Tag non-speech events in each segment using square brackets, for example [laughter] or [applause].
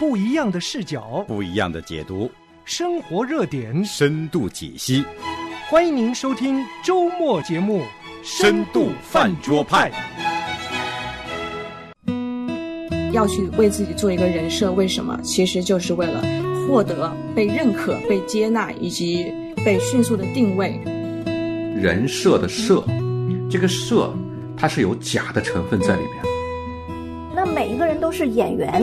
不一样的视角，不一样的解读，生活热点，深度解析。欢迎您收听周末节目《深度饭桌派》。要去为自己做一个人设，为什么？其实就是为了获得被认可、被接纳以及被迅速的定位。人设的设，这个设它是有假的成分在里面。那每一个人都是演员。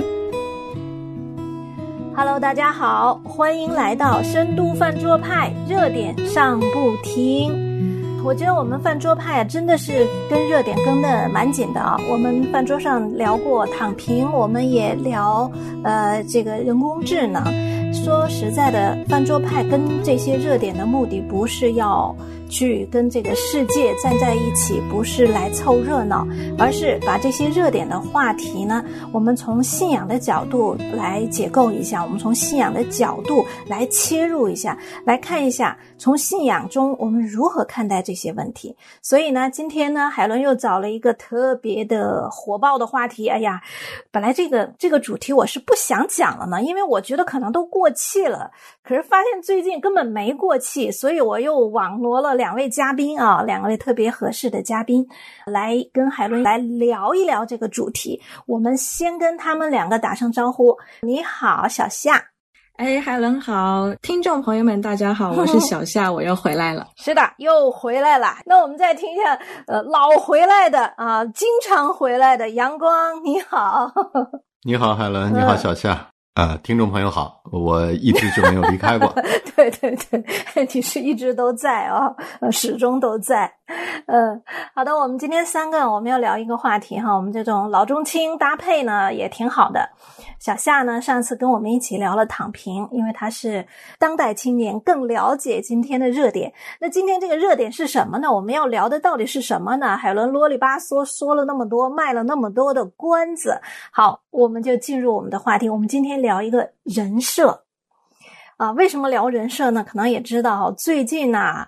Hello，大家好，欢迎来到深度饭桌派，热点上不停。我觉得我们饭桌派啊，真的是跟热点跟的蛮紧的啊。我们饭桌上聊过躺平，我们也聊呃这个人工智能。说实在的，饭桌派跟这些热点的目的不是要。去跟这个世界站在一起，不是来凑热闹，而是把这些热点的话题呢，我们从信仰的角度来解构一下，我们从信仰的角度来切入一下，来看一下从信仰中我们如何看待这些问题。所以呢，今天呢，海伦又找了一个特别的火爆的话题。哎呀，本来这个这个主题我是不想讲了呢，因为我觉得可能都过气了。可是发现最近根本没过气，所以我又网罗了。两位嘉宾啊，两位特别合适的嘉宾，来跟海伦来聊一聊这个主题。我们先跟他们两个打声招呼。你好，小夏。哎，海伦好，听众朋友们，大家好，[laughs] 我是小夏，我又回来了。是的，又回来了。那我们再听一下，呃，老回来的啊，经常回来的阳光，你好。[laughs] 你好，海伦。你好，小夏。啊，听众朋友好，我一直就没有离开过。对 [laughs] 对对，[laughs] 你是一直都在啊，始终都在。[laughs] 嗯，好的，我们今天三个我们要聊一个话题哈，我们这种老中青搭配呢也挺好的。小夏呢，上次跟我们一起聊了躺平，因为他是当代青年，更了解今天的热点。那今天这个热点是什么呢？我们要聊的到底是什么呢？海伦啰里吧嗦说了那么多，卖了那么多的关子，好，我们就进入我们的话题。我们今天聊一个人设。啊，为什么聊人设呢？可能也知道，最近呐，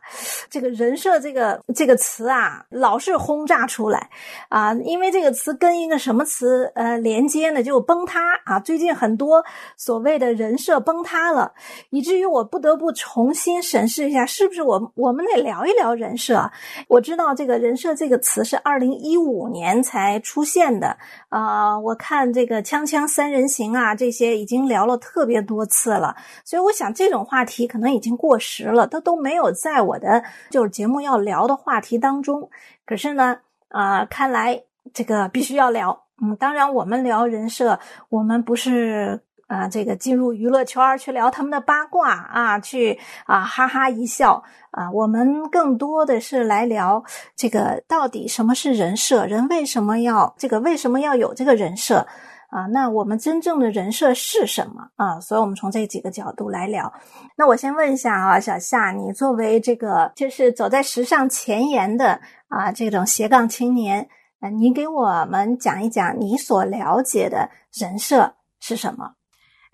这个人设这个这个词啊，老是轰炸出来啊，因为这个词跟一个什么词呃连接呢，就崩塌啊。最近很多所谓的人设崩塌了，以至于我不得不重新审视一下，是不是我我们得聊一聊人设。我知道这个人设这个词是二零一五年才出现的啊，我看这个锵锵三人行啊，这些已经聊了特别多次了，所以我。想这种话题可能已经过时了，它都没有在我的就是节目要聊的话题当中。可是呢，啊，看来这个必须要聊。嗯，当然我们聊人设，我们不是啊，这个进入娱乐圈去聊他们的八卦啊，去啊哈哈一笑啊。我们更多的是来聊这个到底什么是人设，人为什么要这个为什么要有这个人设。啊，那我们真正的人设是什么啊？所以，我们从这几个角度来聊。那我先问一下啊，小夏，你作为这个就是走在时尚前沿的啊这种斜杠青年，啊，你给我们讲一讲你所了解的人设是什么？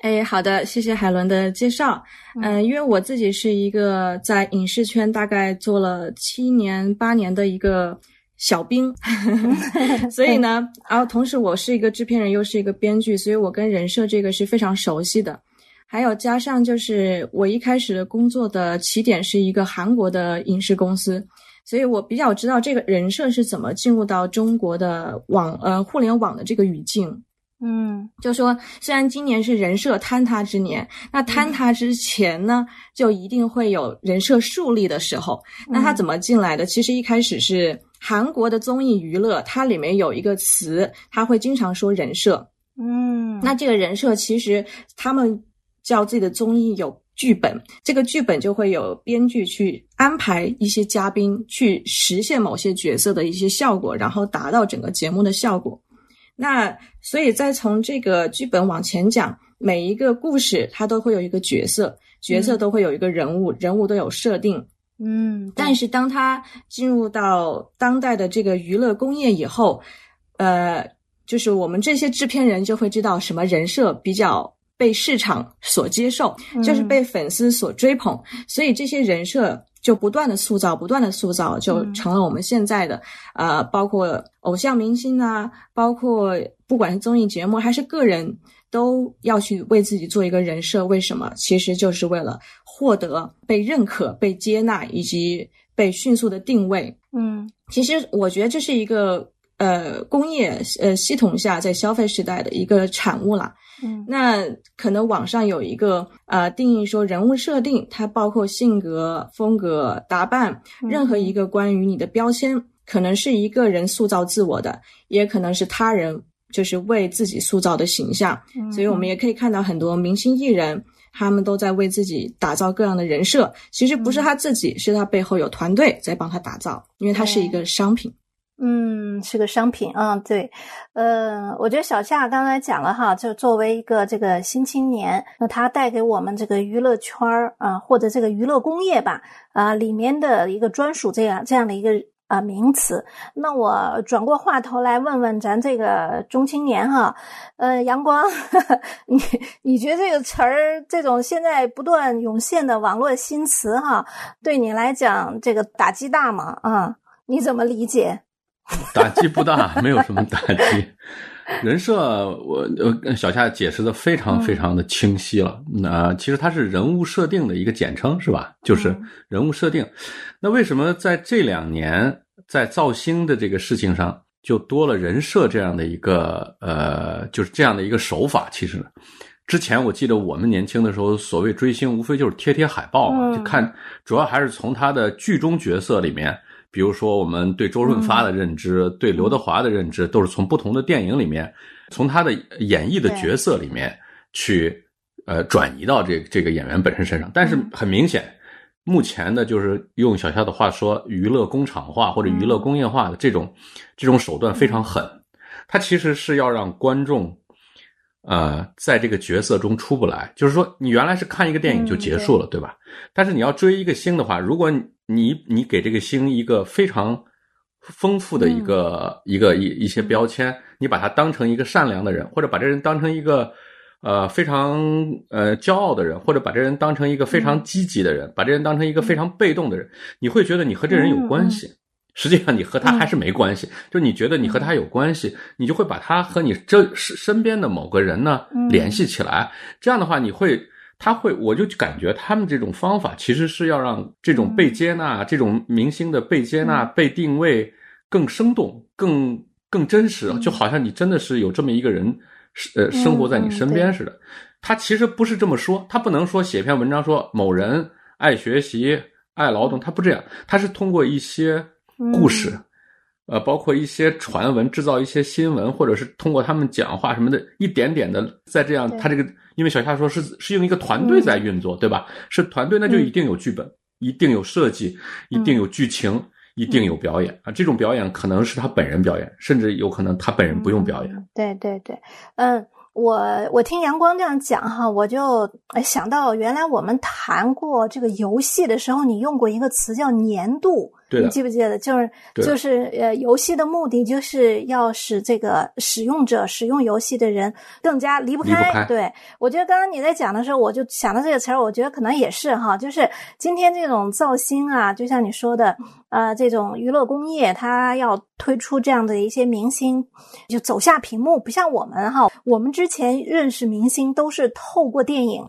哎，好的，谢谢海伦的介绍。嗯，因为我自己是一个在影视圈大概做了七年八年的一个。小兵，[laughs] [laughs] 所以呢，然后同时我是一个制片人，又是一个编剧，所以我跟人设这个是非常熟悉的。还有加上就是我一开始的工作的起点是一个韩国的影视公司，所以我比较知道这个人设是怎么进入到中国的网呃互联网的这个语境。嗯，就说虽然今年是人设坍塌之年，那坍塌之前呢，就一定会有人设树立的时候。那他怎么进来的？其实一开始是。韩国的综艺娱乐，它里面有一个词，他会经常说人设。嗯，那这个人设其实他们叫自己的综艺有剧本，这个剧本就会有编剧去安排一些嘉宾去实现某些角色的一些效果，然后达到整个节目的效果。那所以再从这个剧本往前讲，每一个故事它都会有一个角色，角色都会有一个人物，人物都有设定。嗯，但是当他进入到当代的这个娱乐工业以后，呃，就是我们这些制片人就会知道什么人设比较被市场所接受，就是被粉丝所追捧，所以这些人设就不断的塑造，不断的塑造，就成了我们现在的，呃，包括偶像明星啊，包括不管是综艺节目还是个人，都要去为自己做一个人设。为什么？其实就是为了获得被认可、被接纳以及被迅速的定位。嗯，其实我觉得这是一个呃工业呃系统下在消费时代的一个产物啦。嗯那可能网上有一个呃定义说，人物设定它包括性格、风格、打扮，任何一个关于你的标签，可能是一个人塑造自我的，也可能是他人就是为自己塑造的形象。嗯所以我们也可以看到很多明星艺人，他们都在为自己打造各样的人设。其实不是他自己，是他背后有团队在帮他打造，因为他是一个商品。嗯，是个商品，嗯，对，呃，我觉得小夏刚才讲了哈，就作为一个这个新青年，那他带给我们这个娱乐圈儿啊、或者这个娱乐工业吧，啊、里面的一个专属这样这样的一个啊、名词。那我转过话头来问问咱这个中青年哈，呃，阳光，[laughs] 你你觉得这个词儿，这种现在不断涌现的网络新词哈，对你来讲这个打击大吗？啊，你怎么理解？[laughs] 打击不大，没有什么打击。人设，我呃小夏解释的非常非常的清晰了。那、其实它是人物设定的一个简称，是吧？就是人物设定。那为什么在这两年在造星的这个事情上，就多了人设这样的一个呃，就是这样的一个手法？其实，之前我记得我们年轻的时候，所谓追星，无非就是贴贴海报嘛，嗯就看，主要还是从他的剧中角色里面。比如说，我们对周润发的认知，对刘德华的认知，都是从不同的电影里面，从他的演绎的角色里面去呃转移到这这个演员本身身上。但是很明显，目前的就是用小夏的话说，娱乐工厂化或者娱乐工业化的这种这种手段非常狠，它其实是要让观众。呃，在这个角色中出不来，就是说，你原来是看一个电影就结束了，对吧？但是你要追一个星的话，如果你你给这个星一个非常丰富的一个、一个一一些标签，你把它当成一个善良的人，或者把这人当成一个呃非常呃骄傲的人，或者把这人当成一个非常积极的人，把这人当成一个非常被动的人，你会觉得你和这人有关系。实际上，你和他还是没关系。就你觉得你和他有关系，你就会把他和你这身身边的某个人呢联系起来。这样的话，你会，他会，我就感觉他们这种方法其实是要让这种被接纳、这种明星的被接纳、被定位更生动、更更真实，就好像你真的是有这么一个人，呃，生活在你身边似的。他其实不是这么说，他不能说写篇文章说某人爱学习、爱劳动，他不这样，他是通过一些。故事，呃，包括一些传闻，制造一些新闻，或者是通过他们讲话什么的，一点点的在这样，他这个，因为小夏说是是用一个团队在运作，对吧？是团队，那就一定有剧本，一定有设计，一定有剧情，一定有表演啊。这种表演可能是他本人表演，甚至有可能他本人不用表演。对对对，嗯。我我听阳光这样讲哈，我就想到原来我们谈过这个游戏的时候，你用过一个词叫年度，你记不记得？就是就是呃，游戏的目的就是要使这个使用者使用游戏的人更加离不开。不开对，我觉得刚刚你在讲的时候，我就想到这个词儿，我觉得可能也是哈，就是今天这种造星啊，就像你说的，呃，这种娱乐工业，它要推出这样的一些明星，就走下屏幕，不像我们哈，我们之前认识明星都是透过电影。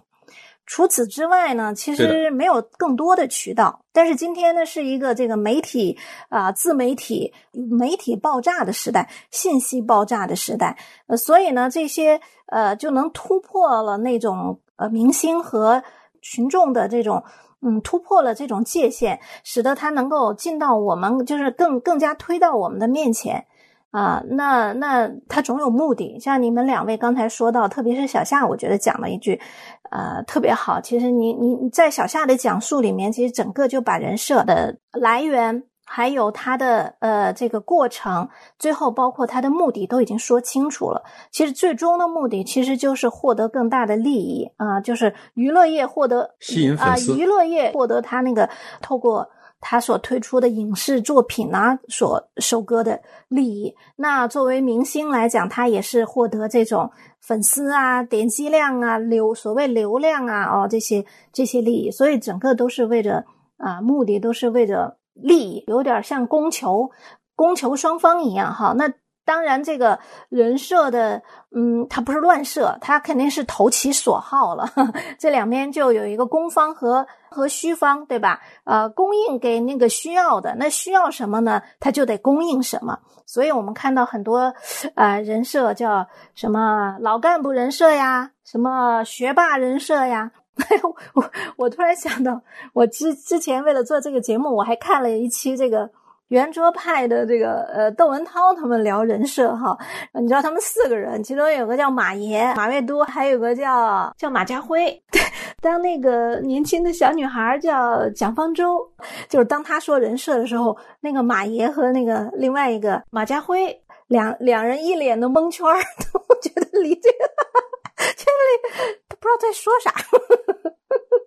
除此之外呢，其实没有更多的渠道。但是今天呢，是一个这个媒体啊、呃，自媒体、媒体爆炸的时代，信息爆炸的时代。呃，所以呢，这些呃就能突破了那种呃明星和群众的这种嗯突破了这种界限，使得它能够进到我们，就是更更加推到我们的面前。啊，那那他总有目的。像你们两位刚才说到，特别是小夏，我觉得讲了一句，呃，特别好。其实你你你在小夏的讲述里面，其实整个就把人设的来源，还有他的呃这个过程，最后包括他的目的都已经说清楚了。其实最终的目的其实就是获得更大的利益啊、呃，就是娱乐业获得吸引粉丝，啊、呃，娱乐业获得他那个透过。他所推出的影视作品啊，所收割的利益，那作为明星来讲，他也是获得这种粉丝啊、点击量啊、流所谓流量啊哦这些这些利益，所以整个都是为着啊，目的都是为着利益，有点像供求，供求双方一样哈。那当然，这个人设的，嗯，它不是乱设，它肯定是投其所好了。[laughs] 这两边就有一个供方和和需方，对吧？呃，供应给那个需要的，那需要什么呢？它就得供应什么。所以我们看到很多，呃，人设叫什么老干部人设呀，什么学霸人设呀。[laughs] 我我突然想到，我之之前为了做这个节目，我还看了一期这个圆桌派的这个呃窦文涛他们聊人设哈。你知道他们四个人，其中有个叫马爷马未都，还有个叫叫马家辉。当那个年轻的小女孩叫蒋方舟，就是当他说人设的时候，那个马爷和那个另外一个马家辉两两人一脸的蒙圈儿，[laughs] 我觉得离这个。这里他不知道在说啥，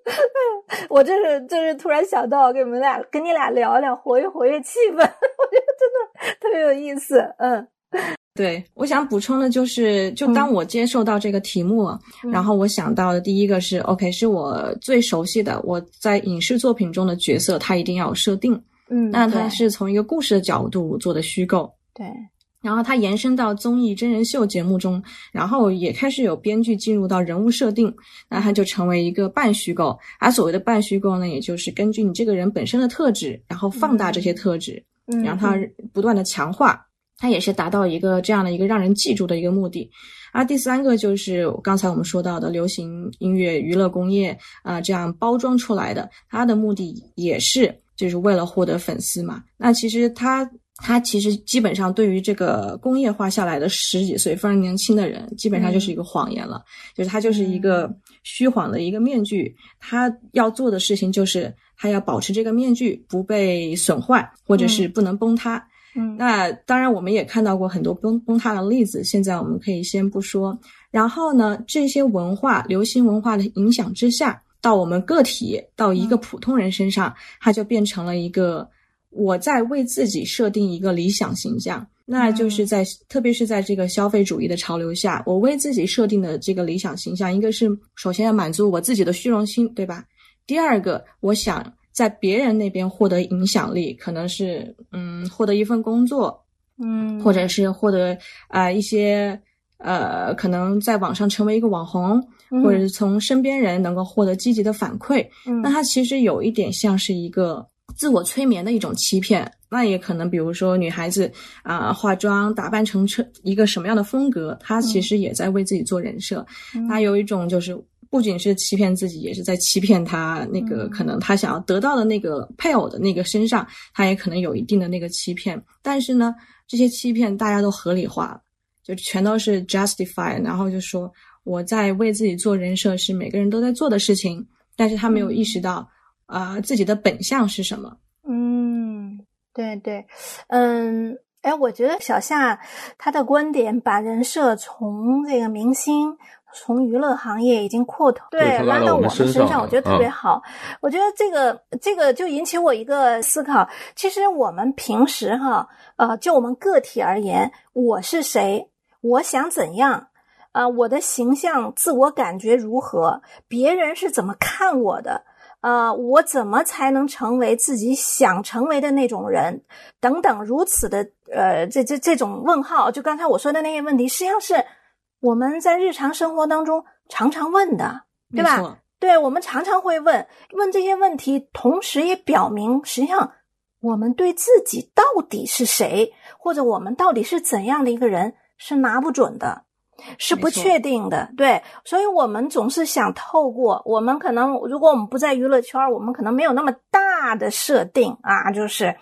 [laughs] 我这是这是突然想到，跟你们俩跟你俩聊聊，活跃活跃气氛，[laughs] 我觉得真的特别有意思。嗯，对，我想补充的就是，就当我接受到这个题目，然后我想到的第一个是，OK，是我最熟悉的，我在影视作品中的角色，他一定要有设定。嗯，那它是从一个故事的角度做的虚构。对。然后它延伸到综艺真人秀节目中，然后也开始有编剧进入到人物设定，那它就成为一个半虚构。而所谓的半虚构呢，也就是根据你这个人本身的特质，然后放大这些特质，然后它不断的强化，它也是达到一个这样的一个让人记住的一个目的。而第三个就是刚才我们说到的流行音乐娱乐工业啊，这样包装出来的，它的目的也是就是为了获得粉丝嘛。那其实它。他其实基本上对于这个工业化下来的十几岁非常年轻的人，基本上就是一个谎言了，就是他就是一个虚晃的一个面具。他要做的事情就是他要保持这个面具不被损坏，或者是不能崩塌。嗯，那当然我们也看到过很多崩崩塌的例子，现在我们可以先不说。然后呢，这些文化、流行文化的影响之下，到我们个体到一个普通人身上，它就变成了一个。我在为自己设定一个理想形象，那就是在特别是在这个消费主义的潮流下，我为自己设定的这个理想形象，一个是首先要满足我自己的虚荣心，对吧？第二个，我想在别人那边获得影响力，可能是嗯，获得一份工作，嗯，或者是获得啊一些呃，可能在网上成为一个网红，或者是从身边人能够获得积极的反馈，那它其实有一点像是一个。自我催眠的一种欺骗，那也可能，比如说女孩子啊，化妆打扮成成一个什么样的风格，她其实也在为自己做人设。她有一种就是不仅是欺骗自己，也是在欺骗她那个可能她想要得到的那个配偶的那个身上，她也可能有一定的那个欺骗。但是呢，这些欺骗大家都合理化，就全都是 justify，然后就说我在为自己做人设是每个人都在做的事情，但是他没有意识到。啊，自己的本相是什么？嗯，对对，嗯，哎，我觉得小夏他的观点把人设从这个明星、从娱乐行业已经扩头，对，拉到我们身上，我觉得特别好。我觉得这个这个就引起我一个思考。其实我们平时哈，呃，就我们个体而言，我是谁？我想怎样？啊，我的形象、自我感觉如何？别人是怎么看我的？呃，我怎么才能成为自己想成为的那种人？等等，如此的呃，这这这种问号，就刚才我说的那些问题，实际上是我们在日常生活当中常常问的，对吧？对，我们常常会问问这些问题，同时也表明，实际上我们对自己到底是谁，或者我们到底是怎样的一个人，是拿不准的。是不确定的，对，所以我们总是想透过我们可能，如果我们不在娱乐圈，我们可能没有那么大的设定啊，就是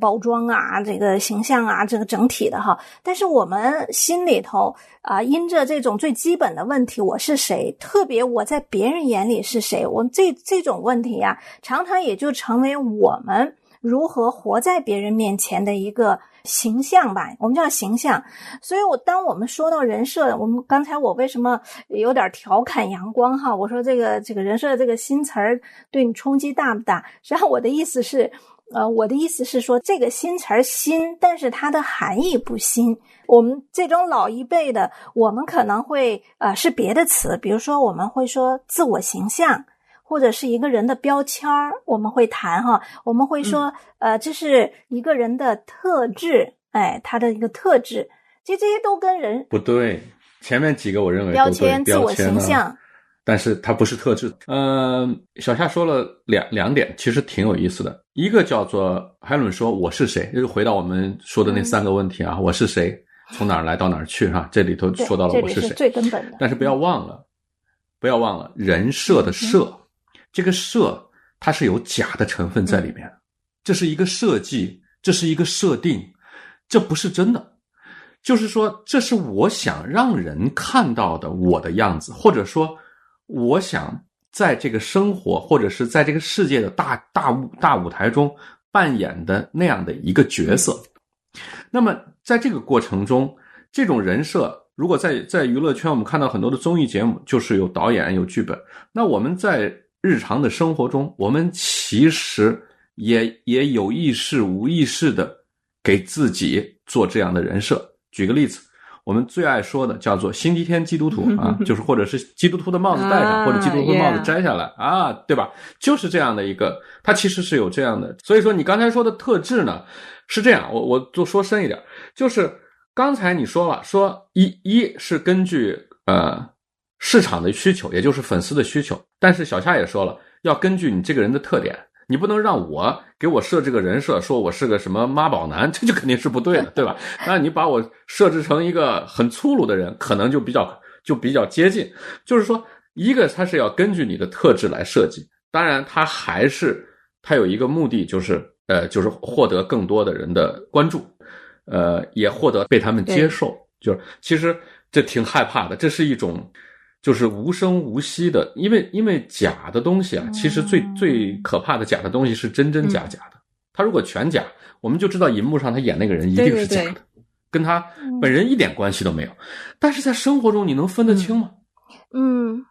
包装啊，这个形象啊，这个整体的哈。但是我们心里头啊，因着这种最基本的问题，我是谁？特别我在别人眼里是谁？我们这这种问题呀，常常也就成为我们如何活在别人面前的一个。形象吧，我们叫形象。所以，我当我们说到人设，我们刚才我为什么有点调侃阳光哈？我说这个这个人设这个新词儿对你冲击大不大？实际上，我的意思是，呃，我的意思是说，这个新词儿新，但是它的含义不新。我们这种老一辈的，我们可能会呃是别的词，比如说我们会说自我形象，或者是一个人的标签儿，我们会谈哈，我们会说，呃，这是一个人的特质，哎，他的一个特质，其实这些都跟人不对。前面几个我认为标签、自我形象，但是它不是特质。嗯，小夏说了两两点，其实挺有意思的。一个叫做海伦说我是谁，就是回到我们说的那三个问题啊，我是谁，从哪儿来到哪儿去哈，这里头说到了我是谁，最根本的。但是不要忘了，不要忘了人设的设，这个设它是有假的成分在里面，这是一个设计，这是一个设定，这不是真的。就是说，这是我想让人看到的我的样子，或者说，我想在这个生活或者是在这个世界的大大舞大舞台中扮演的那样的一个角色。那么，在这个过程中，这种人设，如果在在娱乐圈，我们看到很多的综艺节目，就是有导演有剧本。那我们在日常的生活中，我们其实也也有意识无意识的给自己做这样的人设。举个例子，我们最爱说的叫做“星期天基督徒”啊，[laughs] 就是或者是基督徒的帽子戴上，或者基督徒的帽子摘下来啊，对吧？就是这样的一个，它其实是有这样的。所以说，你刚才说的特质呢，是这样，我我就说深一点，就是刚才你说了，说一一是根据呃市场的需求，也就是粉丝的需求，但是小夏也说了，要根据你这个人的特点。你不能让我给我设置个人设，说我是个什么妈宝男，[laughs] 这就肯定是不对的，对吧？那你把我设置成一个很粗鲁的人，可能就比较就比较接近。就是说，一个它是要根据你的特质来设计，当然它还是它有一个目的，就是呃，就是获得更多的人的关注，呃，也获得被他们接受。就是其实这挺害怕的，这是一种。就是无声无息的，因为因为假的东西啊，其实最最可怕的假的东西是真真假假的。他如果全假，我们就知道银幕上他演那个人一定是假的，跟他本人一点关系都没有。但是在生活中，你能分得清吗？嗯。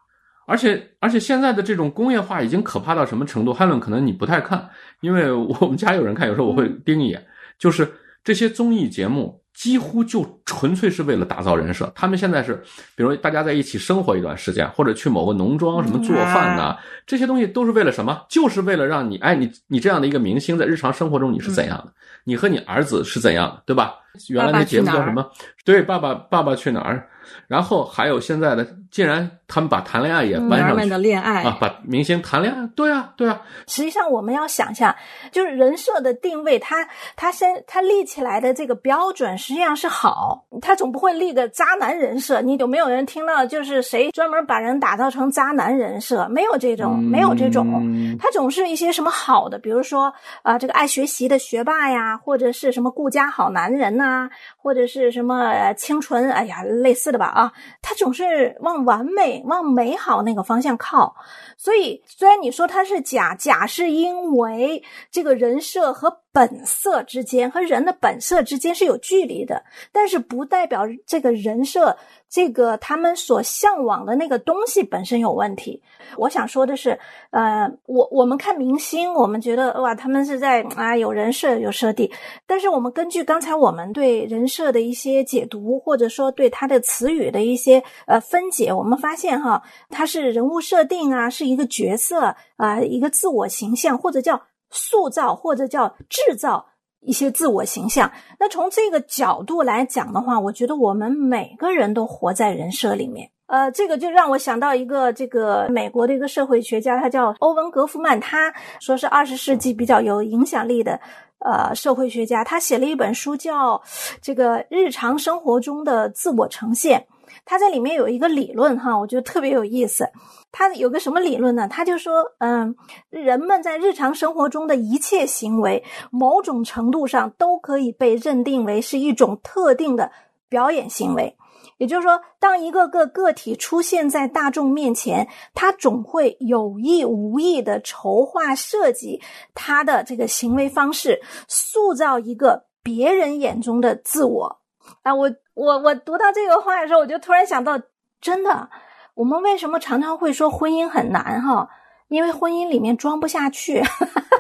而且而且现在的这种工业化已经可怕到什么程度？汉伦可能你不太看，因为我们家有人看，有时候我会盯一眼，就是这些综艺节目。几乎就纯粹是为了打造人设。他们现在是，比如大家在一起生活一段时间，或者去某个农庄什么做饭呐，这些东西都是为了什么？就是为了让你，哎，你你这样的一个明星，在日常生活中你是怎样的？你和你儿子是怎样的，对吧？原来那节目叫什么？对，爸爸爸爸去哪儿？然后还有现在的，竟然他们把谈恋爱也搬上去的恋爱啊，把明星谈恋爱，对啊，对啊。实际上我们要想一下，就是人设的定位，他他先他立起来的这个标准实际上是好，他总不会立个渣男人设。你有没有人听到就是谁专门把人打造成渣男人设？没有这种，没有这种，他总是一些什么好的，比如说啊，这个爱学习的学霸呀，或者是什么顾家好男人呐，啊或者是什么清纯，哎呀，类似的吧。啊，他总是往完美、往美好那个方向靠，所以虽然你说他是假，假是因为这个人设和本色之间和人的本色之间是有距离的，但是不代表这个人设。这个他们所向往的那个东西本身有问题。我想说的是，呃，我我们看明星，我们觉得哇，他们是在啊有人设有设定，但是我们根据刚才我们对人设的一些解读，或者说对他的词语的一些呃分解，我们发现哈，他是人物设定啊，是一个角色啊，一个自我形象，或者叫塑造，或者叫制造。一些自我形象，那从这个角度来讲的话，我觉得我们每个人都活在人设里面。呃，这个就让我想到一个这个美国的一个社会学家，他叫欧文·格夫曼，他说是二十世纪比较有影响力的呃社会学家，他写了一本书叫《这个日常生活中的自我呈现》。他在里面有一个理论哈，我觉得特别有意思。他有个什么理论呢？他就说，嗯，人们在日常生活中的一切行为，某种程度上都可以被认定为是一种特定的表演行为。也就是说，当一个个个体出现在大众面前，他总会有意无意的筹划设计他的这个行为方式，塑造一个别人眼中的自我。啊，我我我读到这个话的时候，我就突然想到，真的，我们为什么常常会说婚姻很难哈？因为婚姻里面装不下去。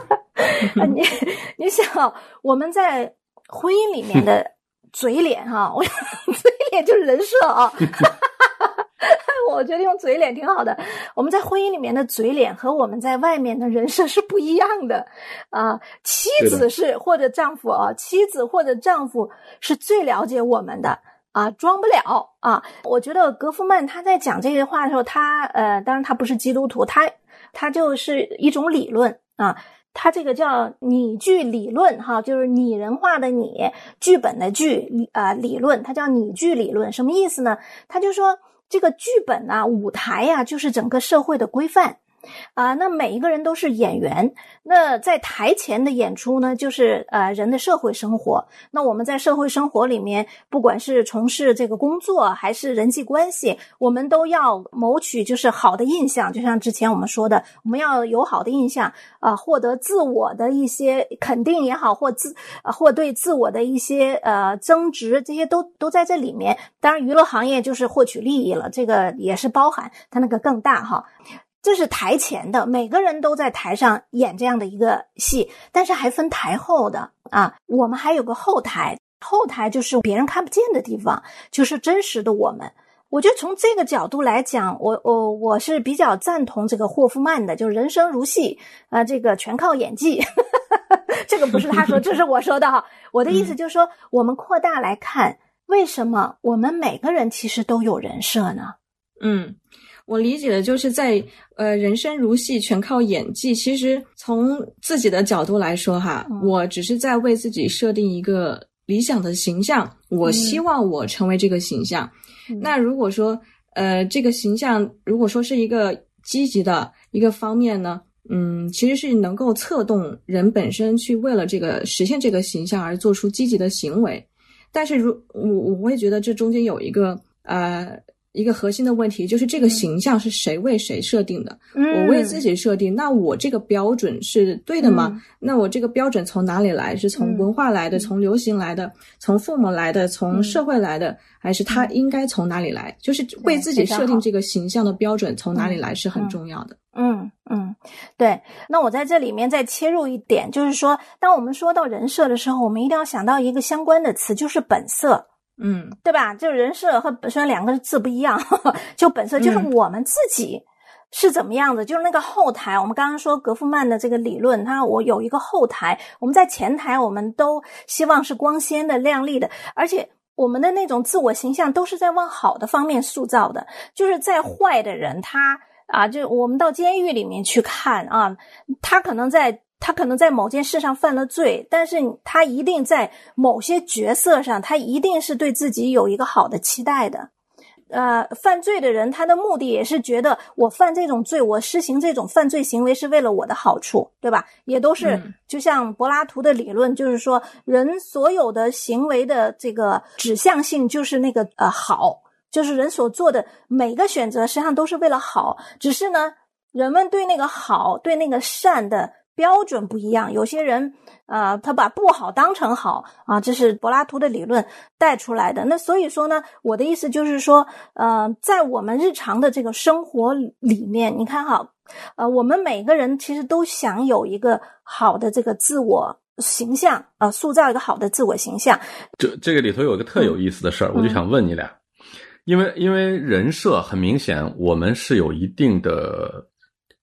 [laughs] 你你想，我们在婚姻里面的嘴脸哈，我嘴脸就是人设啊。[laughs] 我觉得用嘴脸挺好的。我们在婚姻里面的嘴脸和我们在外面的人设是不一样的啊。妻子是或者丈夫啊，妻子或者丈夫是最了解我们的啊，装不了啊。我觉得格夫曼他在讲这些话的时候，他呃，当然他不是基督徒，他他就是一种理论啊。他这个叫拟剧理论，哈，就是拟人化的拟，剧本的剧，啊，理论，它叫拟剧理论，什么意思呢？他就说这个剧本啊，舞台呀，就是整个社会的规范。啊，那每一个人都是演员。那在台前的演出呢，就是呃人的社会生活。那我们在社会生活里面，不管是从事这个工作还是人际关系，我们都要谋取就是好的印象。就像之前我们说的，我们要有好的印象啊，获得自我的一些肯定也好，或自或对自我的一些呃增值，这些都都在这里面。当然，娱乐行业就是获取利益了，这个也是包含它那个更大哈。这是台前的，每个人都在台上演这样的一个戏，但是还分台后的啊。我们还有个后台，后台就是别人看不见的地方，就是真实的我们。我觉得从这个角度来讲，我我我是比较赞同这个霍夫曼的，就是人生如戏啊，这个全靠演技。[laughs] 这个不是他说，这是我说的哈。[laughs] 我的意思就是说，我们扩大来看，为什么我们每个人其实都有人设呢？嗯。我理解的就是在呃，人生如戏，全靠演技。其实从自己的角度来说，哈，我只是在为自己设定一个理想的形象，我希望我成为这个形象。那如果说呃，这个形象如果说是一个积极的一个方面呢，嗯，其实是能够策动人本身去为了这个实现这个形象而做出积极的行为。但是如我我会觉得这中间有一个呃。一个核心的问题就是这个形象是谁为谁设定的？我为自己设定，那我这个标准是对的吗？那我这个标准从哪里来？是从文化来的，从流行来的，从父母来的，从社会来的，还是他应该从哪里来？就是为自己设定这个形象的标准从哪里来是很重要的。嗯嗯，对。那我在这里面再切入一点，就是说，当我们说到人设的时候，我们一定要想到一个相关的词，就是本色。嗯，对吧？就人设和本身两个字不一样，就本色就是我们自己是怎么样的，就是那个后台。我们刚刚说格夫曼的这个理论，他我有一个后台，我们在前台，我们都希望是光鲜的、亮丽的，而且我们的那种自我形象都是在往好的方面塑造的。就是在坏的人，他啊，就我们到监狱里面去看啊，他可能在。他可能在某件事上犯了罪，但是他一定在某些角色上，他一定是对自己有一个好的期待的。呃，犯罪的人，他的目的也是觉得我犯这种罪，我施行这种犯罪行为是为了我的好处，对吧？也都是就像柏拉图的理论，就是说人所有的行为的这个指向性就是那个呃好，就是人所做的每个选择实际上都是为了好，只是呢，人们对那个好，对那个善的。标准不一样，有些人，呃，他把不好当成好啊，这是柏拉图的理论带出来的。那所以说呢，我的意思就是说，呃，在我们日常的这个生活里面，你看哈，呃，我们每个人其实都想有一个好的这个自我形象啊，塑造一个好的自我形象。这这个里头有个特有意思的事儿，我就想问你俩，因为因为人设很明显，我们是有一定的。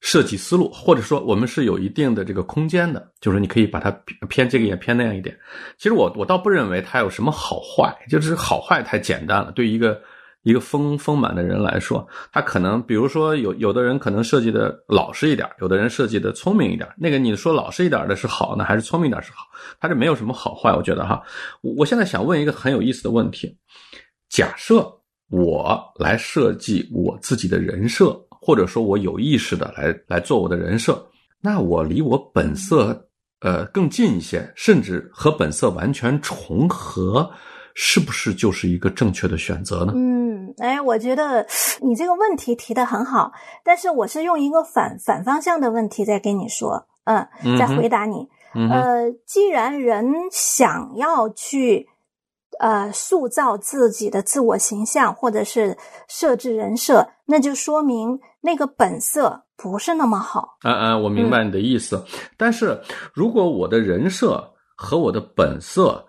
设计思路，或者说我们是有一定的这个空间的，就是你可以把它偏这个也偏那样一点。其实我我倒不认为它有什么好坏，就是好坏太简单了。对于一个一个丰丰满的人来说，他可能比如说有有的人可能设计的老实一点，有的人设计的聪明一点。那个你说老实一点的是好呢，还是聪明一点是好？它这没有什么好坏，我觉得哈。我我现在想问一个很有意思的问题：假设我来设计我自己的人设。或者说我有意识的来来做我的人设，那我离我本色呃更近一些，甚至和本色完全重合，是不是就是一个正确的选择呢？嗯，哎，我觉得你这个问题提的很好，但是我是用一个反反方向的问题在跟你说，嗯，在回答你。呃，既然人想要去呃塑造自己的自我形象，或者是设置人设，那就说明。那个本色不是那么好。嗯嗯，我明白你的意思。但是如果我的人设和我的本色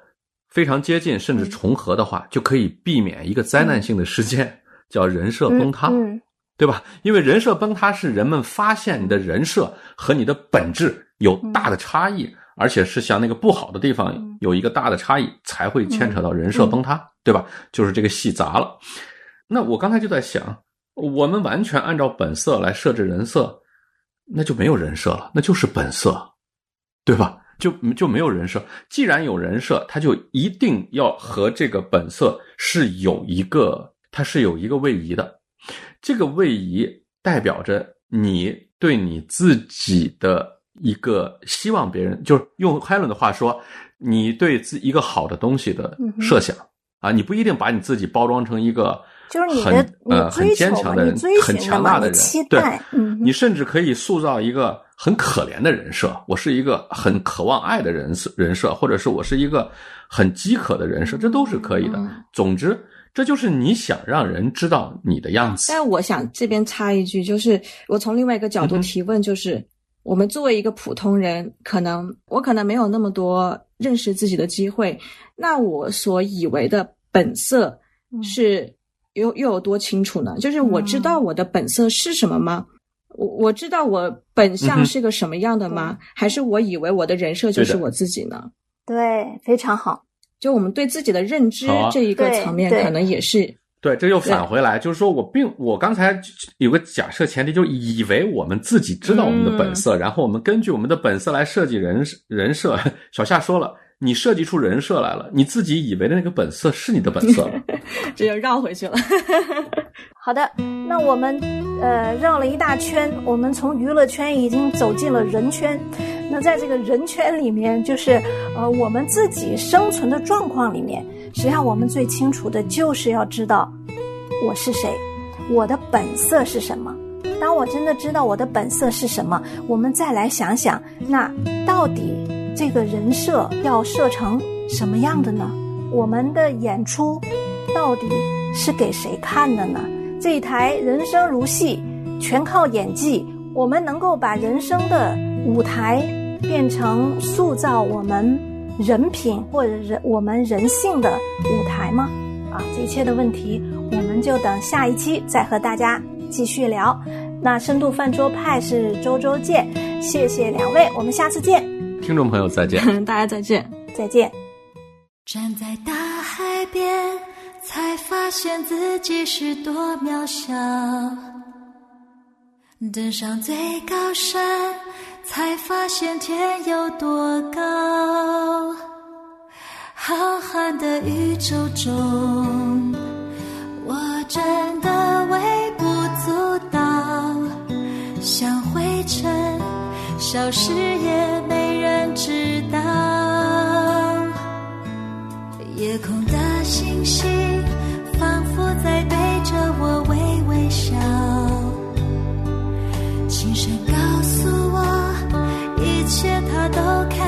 非常接近，甚至重合的话，就可以避免一个灾难性的事件，叫人设崩塌。嗯对吧？因为人设崩塌是人们发现你的人设和你的本质有大的差异，而且是像那个不好的地方有一个大的差异，才会牵扯到人设崩塌，对吧？就是这个戏砸了。那我刚才就在想，我们完全按照本色来设置人设，那就没有人设了，那就是本色，对吧？就就没有人设。既然有人设，他就一定要和这个本色是有一个，它是有一个位移的。这个位移代表着你对你自己的一个希望，别人就是用 Helen 的话说，你对自一个好的东西的设想啊，你不一定把你自己包装成一个。就是你的呃很坚强的人，很强大的人，对，你甚至可以塑造一个很可怜的人设。我是一个很渴望爱的人设，人设，或者是我是一个很饥渴的人设，这都是可以的。总之，这就是你想让人知道你的样子。但我想这边插一句，就是我从另外一个角度提问，就是我们作为一个普通人，可能我可能没有那么多认识自己的机会，那我所以为的本色是。又又有多清楚呢？就是我知道我的本色是什么吗？我我知道我本相是个什么样的吗？还是我以为我的人设就是我自己呢？对，非常好。就我们对自己的认知这一个层面，可能也是对。这又返回来，就是说我并我刚才有个假设前提，就以为我们自己知道我们的本色，然后我们根据我们的本色来设计人人设。[laughs] 小夏说了。你设计出人设来了，你自己以为的那个本色是你的本色了，[laughs] 这就绕回去了。[laughs] 好的，那我们呃绕了一大圈，我们从娱乐圈已经走进了人圈。那在这个人圈里面，就是呃我们自己生存的状况里面，实际上我们最清楚的就是要知道我是谁，我的本色是什么。当我真的知道我的本色是什么，我们再来想想，那到底。这个人设要设成什么样的呢？我们的演出到底是给谁看的呢？这一台人生如戏，全靠演技。我们能够把人生的舞台变成塑造我们人品或者人我们人性的舞台吗？啊，这一切的问题，我们就等下一期再和大家继续聊。那深度饭桌派是周周见，谢谢两位，我们下次见。听众朋友，再见！[laughs] 大家再见，再见。站在大海边，才发现自己是多渺小；登上最高山，才发现天有多高。浩瀚的宇宙中，我真的微不足道，像灰尘。消失也没人知道夜空的星星仿佛在对着我微微笑轻声告诉我一切他都看